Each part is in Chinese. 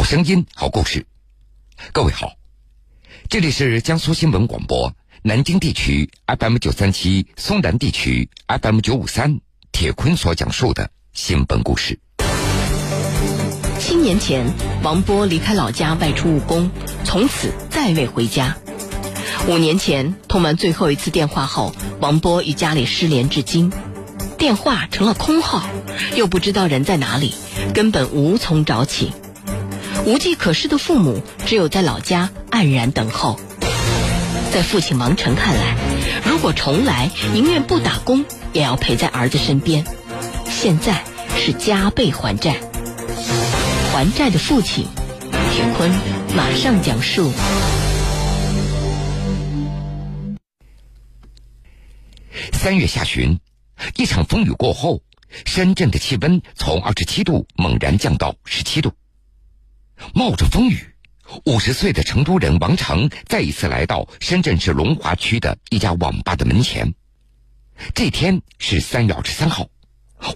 好声音，好故事。各位好，这里是江苏新闻广播南京地区 FM 九三七，松南地区 FM 九五三。铁坤所讲述的新闻故事。七年前，王波离开老家外出务工，从此再未回家。五年前，通完最后一次电话后，王波与家里失联至今，电话成了空号，又不知道人在哪里，根本无从找起。无计可施的父母只有在老家黯然等候。在父亲王成看来，如果重来，宁愿不打工也要陪在儿子身边。现在是加倍还债，还债的父亲，铁坤马上讲述。三月下旬，一场风雨过后，深圳的气温从二十七度猛然降到十七度。冒着风雨，五十岁的成都人王成再一次来到深圳市龙华区的一家网吧的门前。这天是三月二十三号，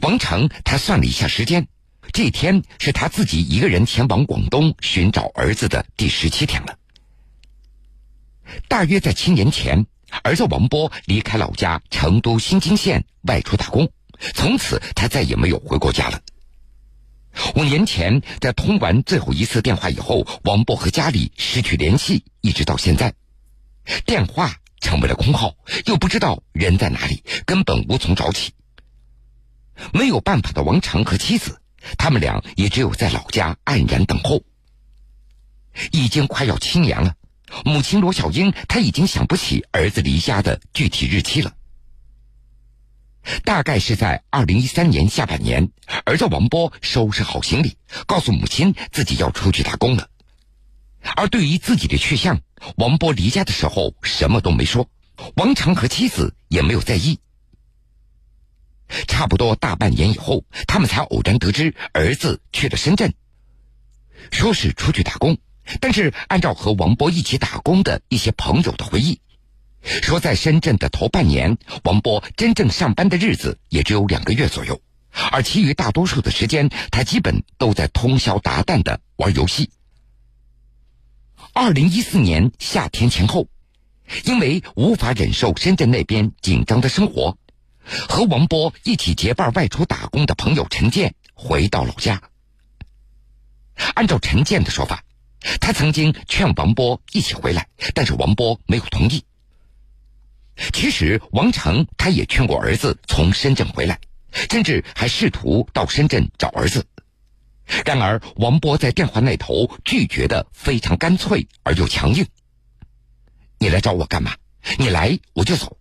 王成他算了一下时间，这天是他自己一个人前往广东寻找儿子的第十七天了。大约在七年前，儿子王波离开老家成都新津县外出打工，从此他再也没有回过家了。五年前，在通完最后一次电话以后，王波和家里失去联系，一直到现在，电话成为了空号，又不知道人在哪里，根本无从找起。没有办法的王成和妻子，他们俩也只有在老家黯然等候。已经快要七年了，母亲罗小英，她已经想不起儿子离家的具体日期了。大概是在二零一三年下半年，儿子王波收拾好行李，告诉母亲自己要出去打工了。而对于自己的去向，王波离家的时候什么都没说，王成和妻子也没有在意。差不多大半年以后，他们才偶然得知儿子去了深圳，说是出去打工，但是按照和王波一起打工的一些朋友的回忆。说，在深圳的头半年，王波真正上班的日子也只有两个月左右，而其余大多数的时间，他基本都在通宵达旦的玩游戏。二零一四年夏天前后，因为无法忍受深圳那边紧张的生活，和王波一起结伴外出打工的朋友陈建回到老家。按照陈建的说法，他曾经劝王波一起回来，但是王波没有同意。其实，王成他也劝过儿子从深圳回来，甚至还试图到深圳找儿子。然而，王波在电话那头拒绝的非常干脆而又强硬：“你来找我干嘛？你来我就走。”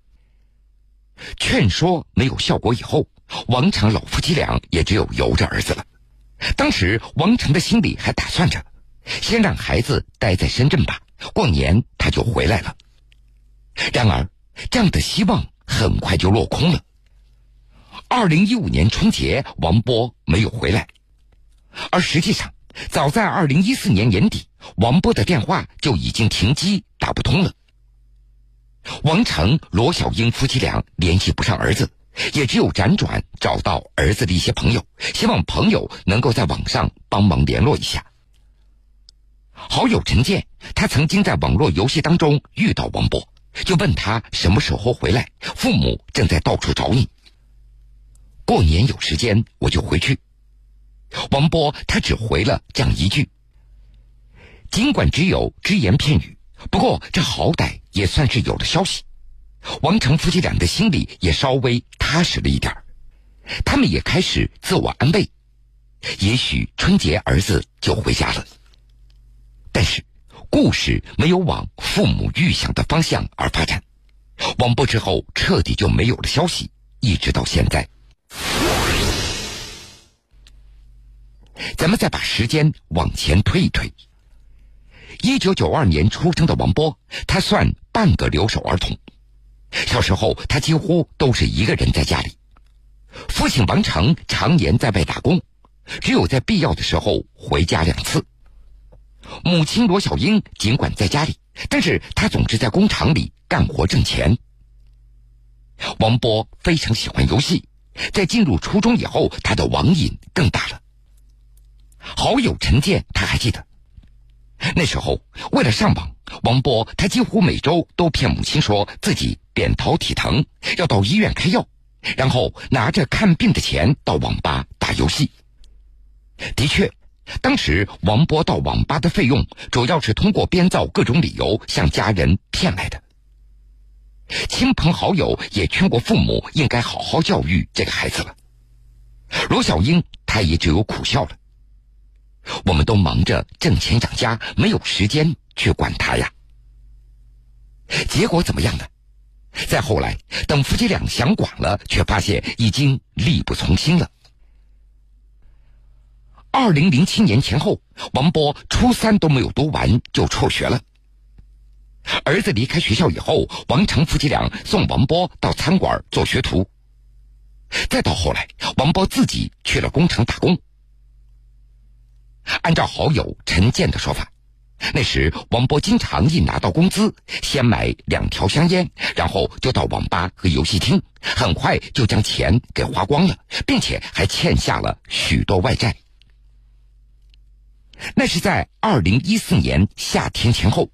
劝说没有效果以后，王成老夫妻俩也只有由着儿子了。当时，王成的心里还打算着，先让孩子待在深圳吧，过年他就回来了。然而，这样的希望很快就落空了。二零一五年春节，王波没有回来，而实际上，早在二零一四年年底，王波的电话就已经停机，打不通了。王成、罗小英夫妻俩联系不上儿子，也只有辗转找到儿子的一些朋友，希望朋友能够在网上帮忙联络一下。好友陈建，他曾经在网络游戏当中遇到王波。就问他什么时候回来，父母正在到处找你。过年有时间我就回去。王波他只回了这样一句，尽管只有只言片语，不过这好歹也算是有了消息。王成夫妻俩的心里也稍微踏实了一点他们也开始自我安慰，也许春节儿子就回家了。但是。故事没有往父母预想的方向而发展，王波之后彻底就没有了消息，一直到现在。咱们再把时间往前推一推。一九九二年出生的王波，他算半个留守儿童。小时候，他几乎都是一个人在家里，父亲王成常年在外打工，只有在必要的时候回家两次。母亲罗小英尽管在家里，但是她总是在工厂里干活挣钱。王波非常喜欢游戏，在进入初中以后，他的网瘾更大了。好友陈建他还记得，那时候为了上网，王波他几乎每周都骗母亲说自己扁桃体疼，要到医院开药，然后拿着看病的钱到网吧打游戏。的确，当时王波到网吧的费用主要是通过编造各种理由向家人骗来的。亲朋好友也劝过父母应该好好教育这个孩子了。罗小英，她也只有苦笑了。我们都忙着挣钱养家，没有时间去管他呀。结果怎么样呢？再后来，等夫妻俩想管了，却发现已经力不从心了。二零零七年前后，王波初三都没有读完就辍学了。儿子离开学校以后，王成夫妻俩送王波到餐馆做学徒。再到后来，王波自己去了工厂打工。按照好友陈建的说法，那时王波经常一拿到工资，先买两条香烟，然后就到网吧和游戏厅，很快就将钱给花光了，并且还欠下了许多外债。那是在二零一四年夏天前后，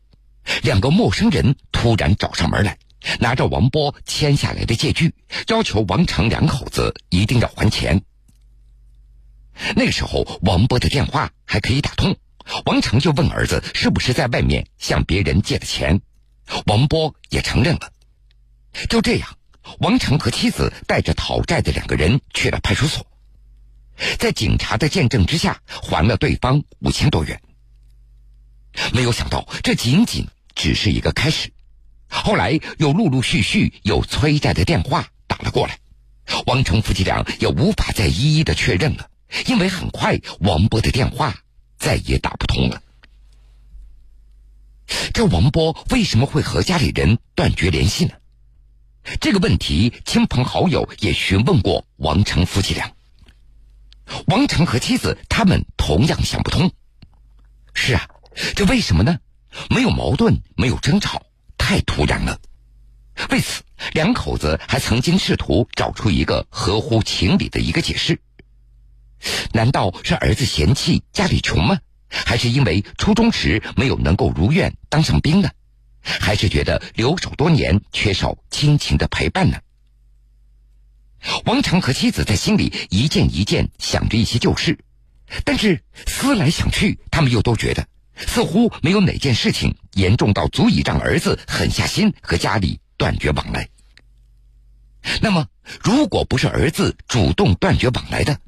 两个陌生人突然找上门来，拿着王波签下来的借据，要求王成两口子一定要还钱。那个时候，王波的电话还可以打通，王成就问儿子是不是在外面向别人借的钱，王波也承认了。就这样，王成和妻子带着讨债的两个人去了派出所，在警察的见证之下，还了对方五千多元。没有想到，这仅仅只是一个开始，后来又陆陆续续有催债的电话打了过来，王成夫妻俩也无法再一一的确认了。因为很快，王波的电话再也打不通了。这王波为什么会和家里人断绝联系呢？这个问题，亲朋好友也询问过王成夫妻俩。王成和妻子他们同样想不通。是啊，这为什么呢？没有矛盾，没有争吵，太突然了。为此，两口子还曾经试图找出一个合乎情理的一个解释。难道是儿子嫌弃家里穷吗？还是因为初中时没有能够如愿当上兵呢？还是觉得留守多年缺少亲情的陪伴呢？王强和妻子在心里一件一件想着一些旧事，但是思来想去，他们又都觉得似乎没有哪件事情严重到足以让儿子狠下心和家里断绝往来。那么，如果不是儿子主动断绝往来的？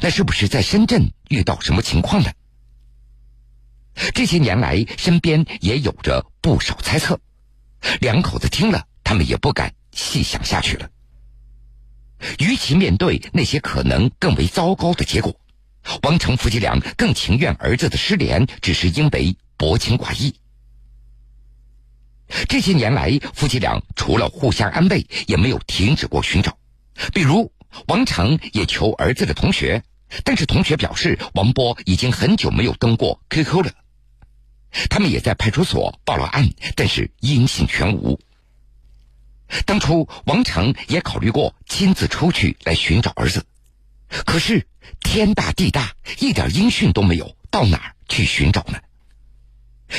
那是不是在深圳遇到什么情况呢？这些年来，身边也有着不少猜测。两口子听了，他们也不敢细想下去了。与其面对那些可能更为糟糕的结果，王成夫妻俩更情愿儿子的失联只是因为薄情寡义。这些年来，夫妻俩除了互相安慰，也没有停止过寻找，比如。王成也求儿子的同学，但是同学表示王波已经很久没有登过 QQ 了。他们也在派出所报了案，但是音信全无。当初王成也考虑过亲自出去来寻找儿子，可是天大地大，一点音讯都没有，到哪儿去寻找呢？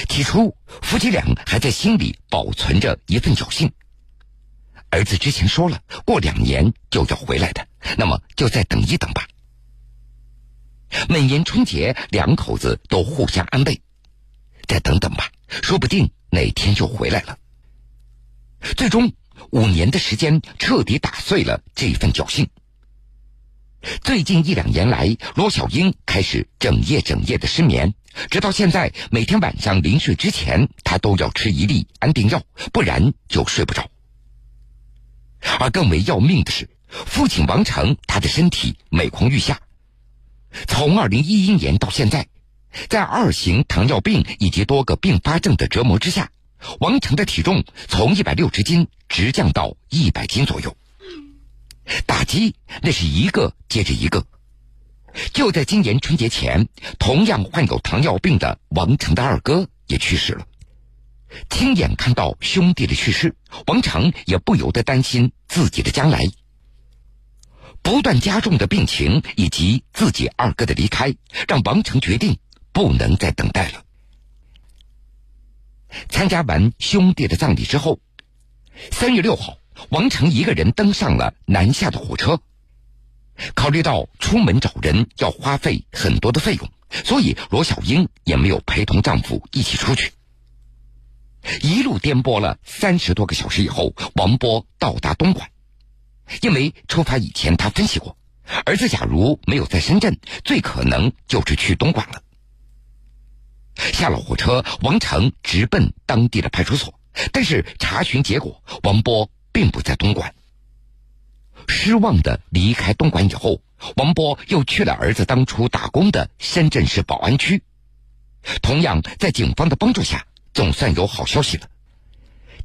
起初夫妻俩还在心里保存着一份侥幸。儿子之前说了，过两年就要回来的，那么就再等一等吧。每年春节，两口子都互相安慰：“再等等吧，说不定哪天就回来了。”最终，五年的时间彻底打碎了这份侥幸。最近一两年来，罗小英开始整夜整夜的失眠，直到现在，每天晚上临睡之前，她都要吃一粒安定药，不然就睡不着。而更为要命的是，父亲王成他的身体每况愈下。从二零一一年到现在，在二型糖尿病以及多个并发症的折磨之下，王成的体重从一百六十斤直降到一百斤左右。打击那是一个接着一个。就在今年春节前，同样患有糖尿病的王成的二哥也去世了。亲眼看到兄弟的去世，王成也不由得担心自己的将来。不断加重的病情以及自己二哥的离开，让王成决定不能再等待了。参加完兄弟的葬礼之后，三月六号，王成一个人登上了南下的火车。考虑到出门找人要花费很多的费用，所以罗小英也没有陪同丈夫一起出去。一路颠簸了三十多个小时以后，王波到达东莞。因为出发以前他分析过，儿子假如没有在深圳，最可能就是去东莞了。下了火车，王成直奔当地的派出所，但是查询结果，王波并不在东莞。失望的离开东莞以后，王波又去了儿子当初打工的深圳市宝安区。同样，在警方的帮助下，总算有好消息了。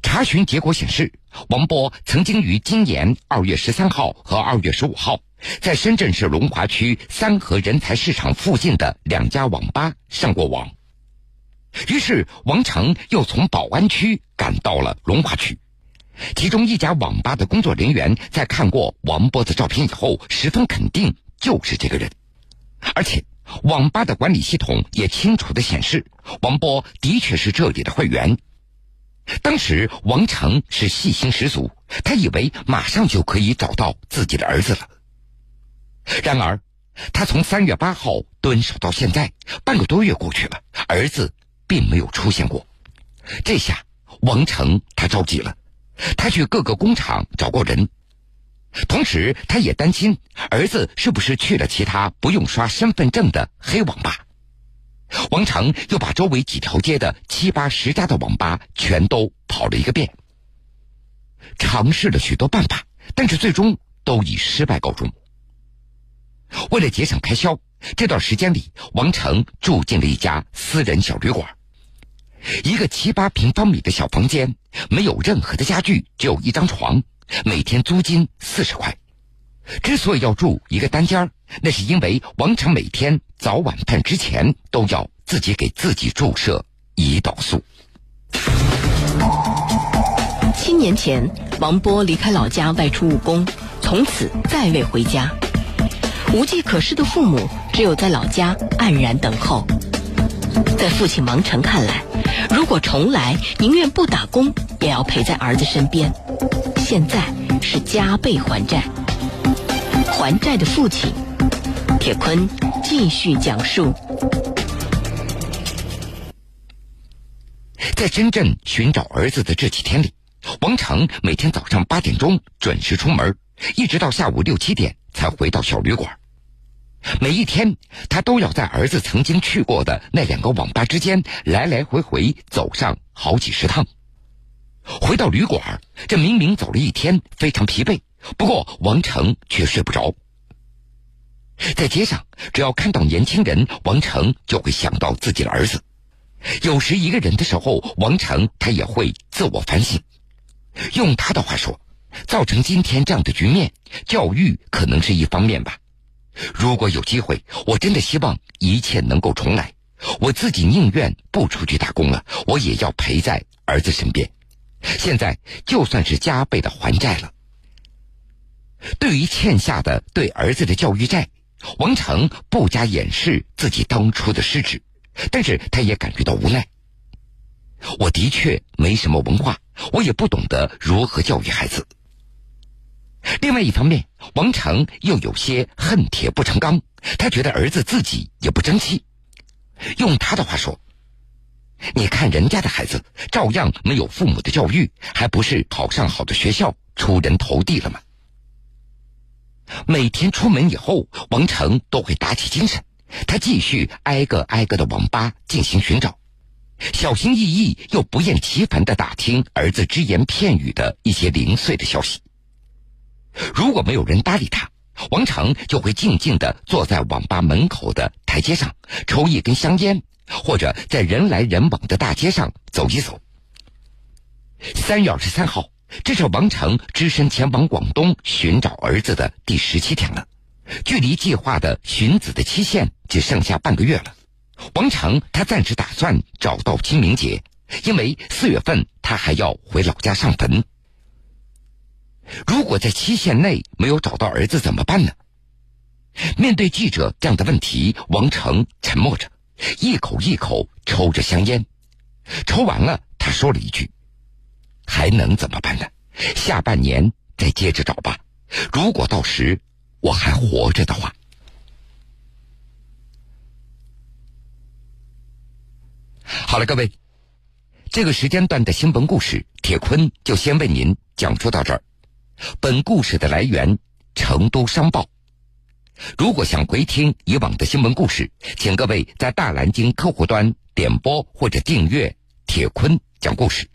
查询结果显示，王波曾经于今年二月十三号和二月十五号，在深圳市龙华区三河人才市场附近的两家网吧上过网。于是，王成又从宝安区赶到了龙华区。其中一家网吧的工作人员在看过王波的照片以后，十分肯定就是这个人，而且网吧的管理系统也清楚的显示，王波的确是这里的会员。当时王成是信心十足，他以为马上就可以找到自己的儿子了。然而，他从三月八号蹲守到现在，半个多月过去了，儿子并没有出现过。这下王成他着急了。他去各个工厂找过人，同时他也担心儿子是不是去了其他不用刷身份证的黑网吧。王成又把周围几条街的七八十家的网吧全都跑了一个遍，尝试了许多办法，但是最终都以失败告终。为了节省开销，这段时间里，王成住进了一家私人小旅馆。一个七八平方米的小房间，没有任何的家具，只有一张床，每天租金四十块。之所以要住一个单间那是因为王成每天早晚饭之前都要自己给自己注射胰岛素。七年前，王波离开老家外出务工，从此再未回家。无计可施的父母只有在老家黯然等候。在父亲王成看来。如果重来，宁愿不打工，也要陪在儿子身边。现在是加倍还债，还债的父亲，铁坤继续讲述。在深圳寻找儿子的这几天里，王成每天早上八点钟准时出门，一直到下午六七点才回到小旅馆。每一天，他都要在儿子曾经去过的那两个网吧之间来来回回走上好几十趟。回到旅馆，这明明走了一天，非常疲惫，不过王成却睡不着。在街上，只要看到年轻人，王成就会想到自己的儿子。有时一个人的时候，王成他也会自我反省。用他的话说，造成今天这样的局面，教育可能是一方面吧。如果有机会，我真的希望一切能够重来。我自己宁愿不出去打工了，我也要陪在儿子身边。现在就算是加倍的还债了。对于欠下的对儿子的教育债，王成不加掩饰自己当初的失职，但是他也感觉到无奈。我的确没什么文化，我也不懂得如何教育孩子。另外一方面，王成又有些恨铁不成钢，他觉得儿子自己也不争气。用他的话说：“你看人家的孩子，照样没有父母的教育，还不是考上好的学校，出人头地了吗？”每天出门以后，王成都会打起精神，他继续挨个挨个的网吧进行寻找，小心翼翼又不厌其烦的打听儿子只言片语的一些零碎的消息。如果没有人搭理他，王成就会静静的坐在网吧门口的台阶上抽一根香烟，或者在人来人往的大街上走一走。三月二十三号，这是王成只身前往广东寻找儿子的第十七天了，距离计划的寻子的期限只剩下半个月了。王成他暂时打算找到清明节，因为四月份他还要回老家上坟。如果在期限内没有找到儿子怎么办呢？面对记者这样的问题，王成沉默着，一口一口抽着香烟，抽完了他说了一句：“还能怎么办呢？下半年再接着找吧。如果到时我还活着的话。”好了，各位，这个时间段的新闻故事，铁坤就先为您讲述到这儿。本故事的来源《成都商报》。如果想回听以往的新闻故事，请各位在大蓝鲸客户端点播或者订阅铁坤讲故事。